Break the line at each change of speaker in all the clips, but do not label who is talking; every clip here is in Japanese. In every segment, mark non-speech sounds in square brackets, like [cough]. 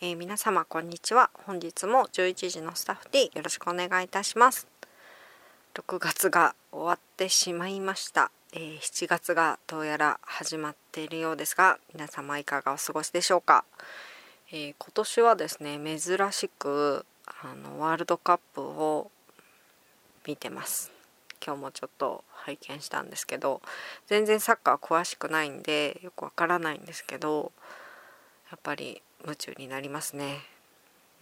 えー、皆様こんにちは。本日も11時のスタッフでよろしくお願いいたします。6月が終わってしまいました、えー、7月がどうやら始まっているようですが皆様いかがお過ごしでしょうか、えー、今年はですね珍しくあのワールドカップを見てます。今日もちょっと拝見したんですけど全然サッカー詳しくないんでよくわからないんですけどやっぱり夢中になりますね。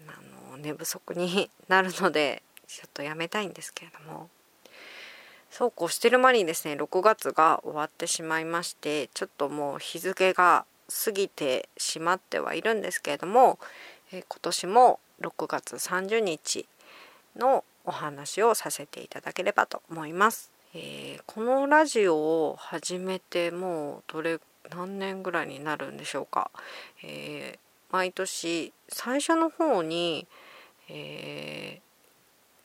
あの寝不足になるのでちょっとやめたいんですけれども。そうこうしてる間にですね6月が終わってしまいましてちょっともう日付が過ぎてしまってはいるんですけれども、え今年も6月30日のお話をさせていただければと思います。えー、このラジオを始めてもうどれ何年ぐらいになるんでしょうか、えー、毎年最初の方に、え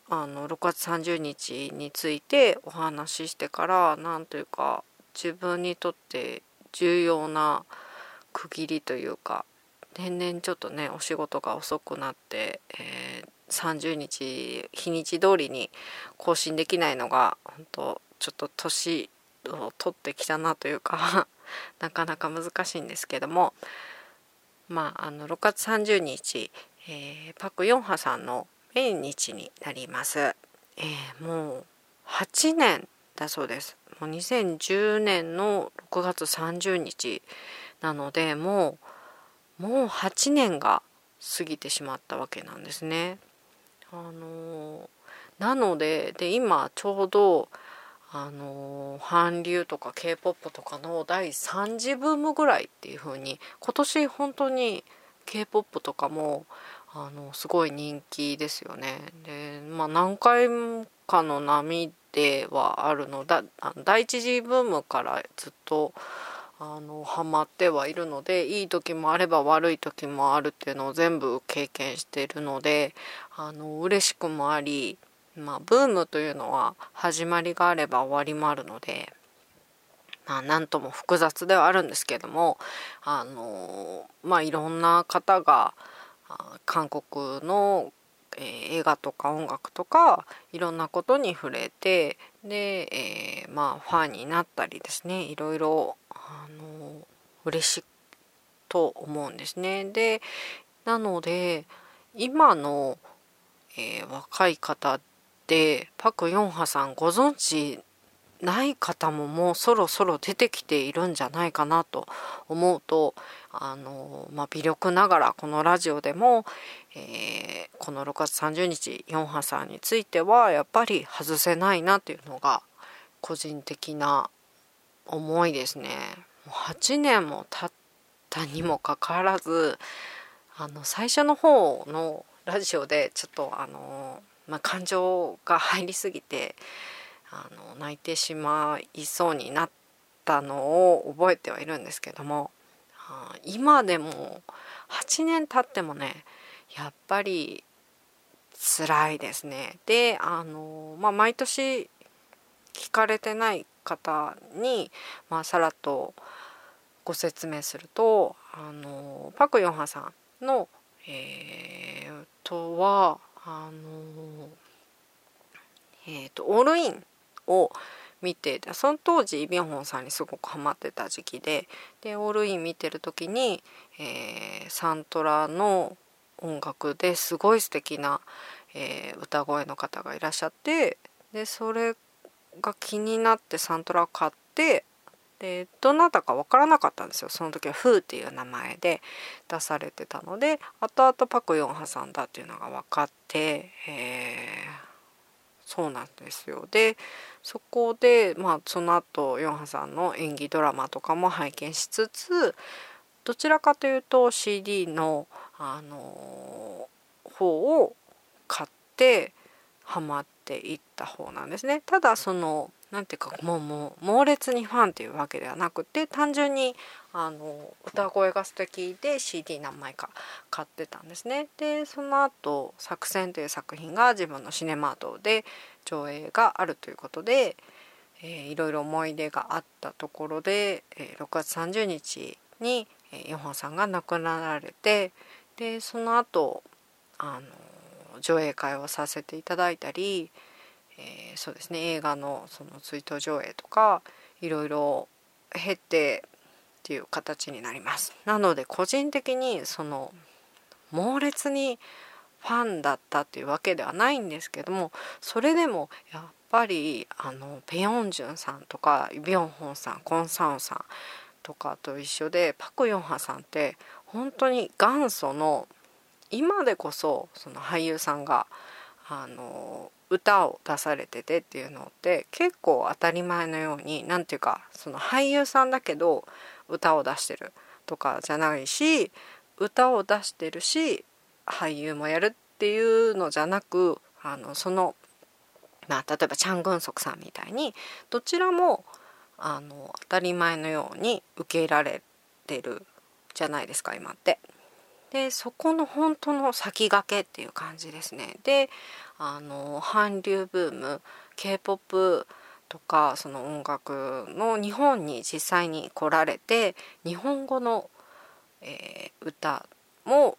ー、あの6月30日についてお話ししてから何というか自分にとって重要な区切りというか年々ちょっとねお仕事が遅くなって、えー、30日日にち通りに更新できないのが本当ちょっと年を取ってきたなというか [laughs] なかなか難しいんですけどもまああの6月30日、えー、パク・ヨンハさんの命日になります、えー、もう8年だそうですもう2010年の6月30日なのでもうもう8年が過ぎてしまったわけなんですね。あのなのでで今ちょうどあの韓流とか k p o p とかの第3次ブームぐらいっていう風に今年本当に k p o p とかもあのすごい人気ですよね。でまあ何回かの波ではあるのだ第一次ブームからずっとあのハマってはいるのでいい時もあれば悪い時もあるっていうのを全部経験しているのであの嬉しくもありまあブームというのは始まりがあれば終わりもあるのでまあ何とも複雑ではあるんですけどもあのまあいろんな方が韓国の、えー、映画とか音楽とかいろんなことに触れてで、えー、まあファンになったりですねいろいろあの嬉しいと思うんですね。でなので今の、えー、若い方でパク・ヨンハさんご存知ない方ももうそろそろ出てきているんじゃないかなと思うとあの、まあ、微力ながらこのラジオでも、えー、この6月30日ヨンハさんについてはやっぱり外せないなっていうのが個人的な思いですね。もう8年も経ったにもかかわらずあの最初の方のラジオでちょっとあのまあ、感情が入りすぎてあの泣いてしまいそうになったのを覚えてはいるんですけども今でも8年経ってもねやっぱり辛いですね。であの、まあ、毎年聞かれてない方に、まあ、さらっとご説明するとあのパク・ヨンハさんの、えー、とはあのえっ、ー、とオールインを見てその当時イ・ビョンホンさんにすごくハマってた時期ででオールイン見てる時に、えー、サントラの音楽ですごい素敵な、えー、歌声の方がいらっしゃってでそれが気になってサントラを買ってでどなたか分からなかったんですよその時は「フー」っていう名前で出されてたので後々パク・ヨンハさんだっていうのが分かって、えー、そうなんですよでそこでまあその後ヨンハさんの演技ドラマとかも拝見しつつどちらかというと CD の、あのー、方を買ってハマっていった方なんですね。ただその何ていうかもうもう猛烈にファンっていうわけではなくて単純にあの歌声が素敵で CD 何枚か買ってたんですね。でその後作戦」という作品が自分のシネマートで上映があるということで、えー、いろいろ思い出があったところで、えー、6月30日に、えー、ヨハンさんが亡くなられてでその後あの上映会をさせていただいたり、えー、そうですね映画のその追悼上映とかいろいろ経てっていう形になります。なので個人的にその猛烈にファンだったっていうわけではないんですけどもそれでもやっぱりあのペヨンジュンさんとかイ・ビョンホンさんコン・サウンさんとかと一緒でパク・ヨンハさんって本当に元祖の今でこそその俳優さんがあの歌を出されててっていうのって結構当たり前のように何て言うかその俳優さんだけど歌を出してるとかじゃないし歌を出してるし俳優もやるっていうのじゃなくあのその、まあ、例えばチャン・グンソクさんみたいにどちらもあの当たり前のように受け入れられてるじゃないですか今って。でそこの本当の先駆けっていう感じですね。であの韓流ブーム k p o p とかその音楽の日本に実際に来られて日本語の、えー、歌も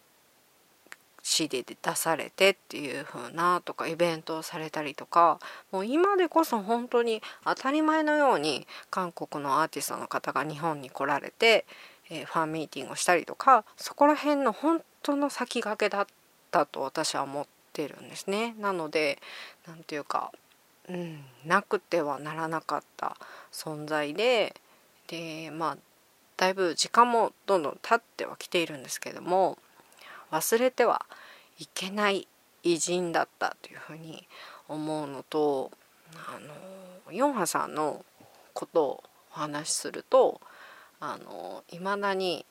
CD で出されてっていう風なとかイベントをされたりとかもう今でこそ本当に当たり前のように韓国のアーティストの方が日本に来られて、えー、ファンミーティングをしたりとかそこら辺の本当の先駆けだったと私は思ってるんですね。なので何て言うか、うん、なくてはならなかった存在ででまあだいぶ時間もどんどん経ってはきているんですけども忘れてはいけない偉人だったというふうに思うのとあのヨンハさんのことをお話しするとあの未だに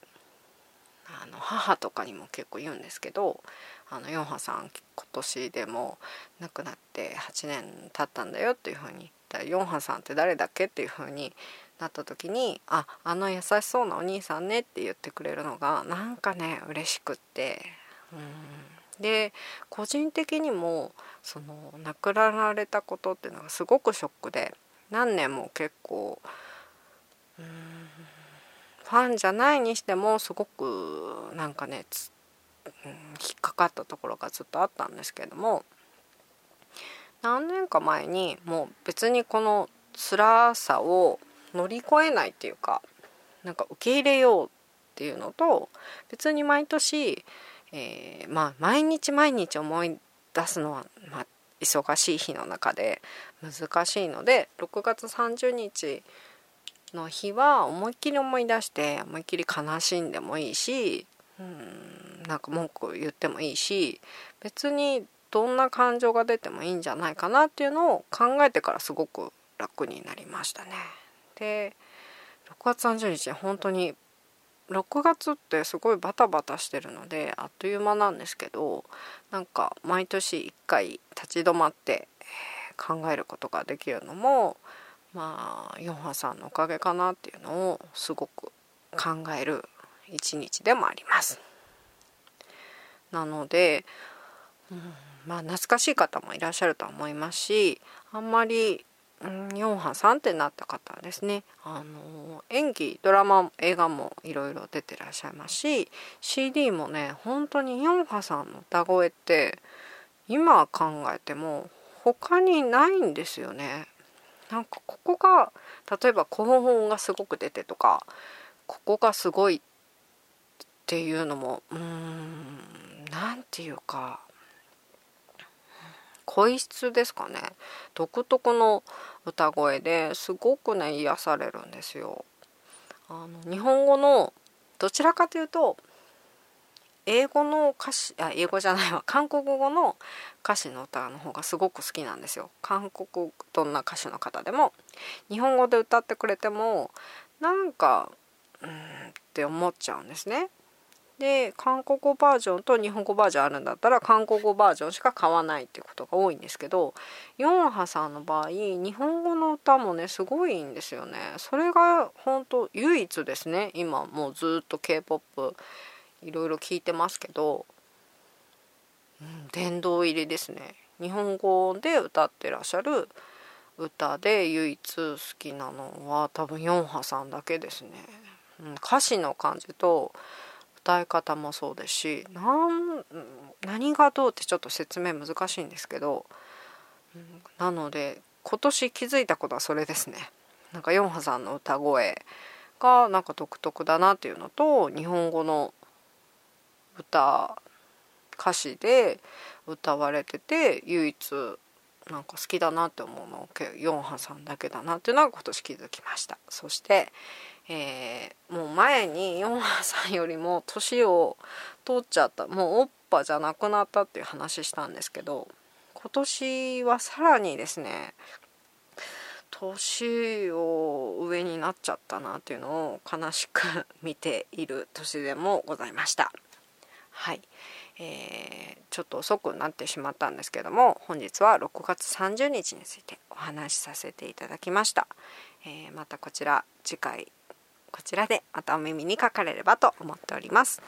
あの母とかにも結構言うんですけどあのヨンハさん今年でも亡くなって8年経ったんだよっていうふうにヨンハさんって誰だっけっていうふうになった時に「ああの優しそうなお兄さんね」って言ってくれるのがなんかね嬉しくって。うん。で個人的にもその亡くなられたことっていうのがすごくショックで何年も結構うんファンじゃないにしてもすごくなんかねうん、引っかかったところがずっとあったんですけども何年か前にもう別にこの辛さを乗り越えないっていうかなんか受け入れようっていうのと別に毎年、えー、まあ毎日毎日思い出すのは、まあ、忙しい日の中で難しいので6月30日の日は思いっきり思い出して思いっきり悲しんでもいいしうんなんか文句を言ってもいいし別にどんな感情が出てもいいんじゃないかなっていうのを考えてからすごく楽になりましたね。で6月30日本当に6月ってすごいバタバタしてるのであっという間なんですけどなんか毎年1回立ち止まって考えることができるのもまあヨンハさんのおかげかなっていうのをすごく考える一日でもあります。なので、うん、まあ懐かしい方もいらっしゃるとは思いますしあんまりうんヨンハさんってなった方はですねあの演技ドラマ映画もいろいろ出てらっしゃいますし CD もね本当にヨンハさんの歌声って今考えても他にないんですよね。なんかここが例えば高音がすごく出てとかここがすごいっていうのもうーん何て言うか声質ですかね独特の歌声ですごくね癒されるんですよ。あの日本語のどちらかというと英語の歌詞あ英語じゃないわ [laughs] 韓国語の歌詞の歌の方がすごく好きなんですよ。韓国どんな歌手の方でも日本語で歌ってくれてもなんかうんって思っちゃうんですね。で韓国語バージョンと日本語バージョンあるんだったら韓国語バージョンしか買わないっていうことが多いんですけどヨンハさんの場合日本語の歌もねすごいんですよねそれが本当唯一ですね今もうずっと k p o p いろいろ聞いてますけど、うん、殿堂入りですね日本語で歌ってらっしゃる歌で唯一好きなのは多分ヨンハさんだけですね、うん、歌詞の感じと歌い方もそうですしなん何がどうってちょっと説明難しいんですけど、うん、なので今年気づいたことはそれですね。なんかヨンハさんの歌声がなんか独特だなっていうのと日本語の歌歌詞で歌われてて唯一なんか好きだなって思うのヨンハさんだけだなっていうのが今年気づきましたそして、えー、もう前にヨンハさんよりも年を取っちゃったもうおっぱじゃなくなったっていう話したんですけど今年はさらにですね年を上になっちゃったなっていうのを悲しく見ている年でもございました。はい、えー、ちょっと遅くなってしまったんですけども本日は6月30日についてお話しさせていただきました、えー、またこちら次回こちらでまたお耳にかかれればと思っております。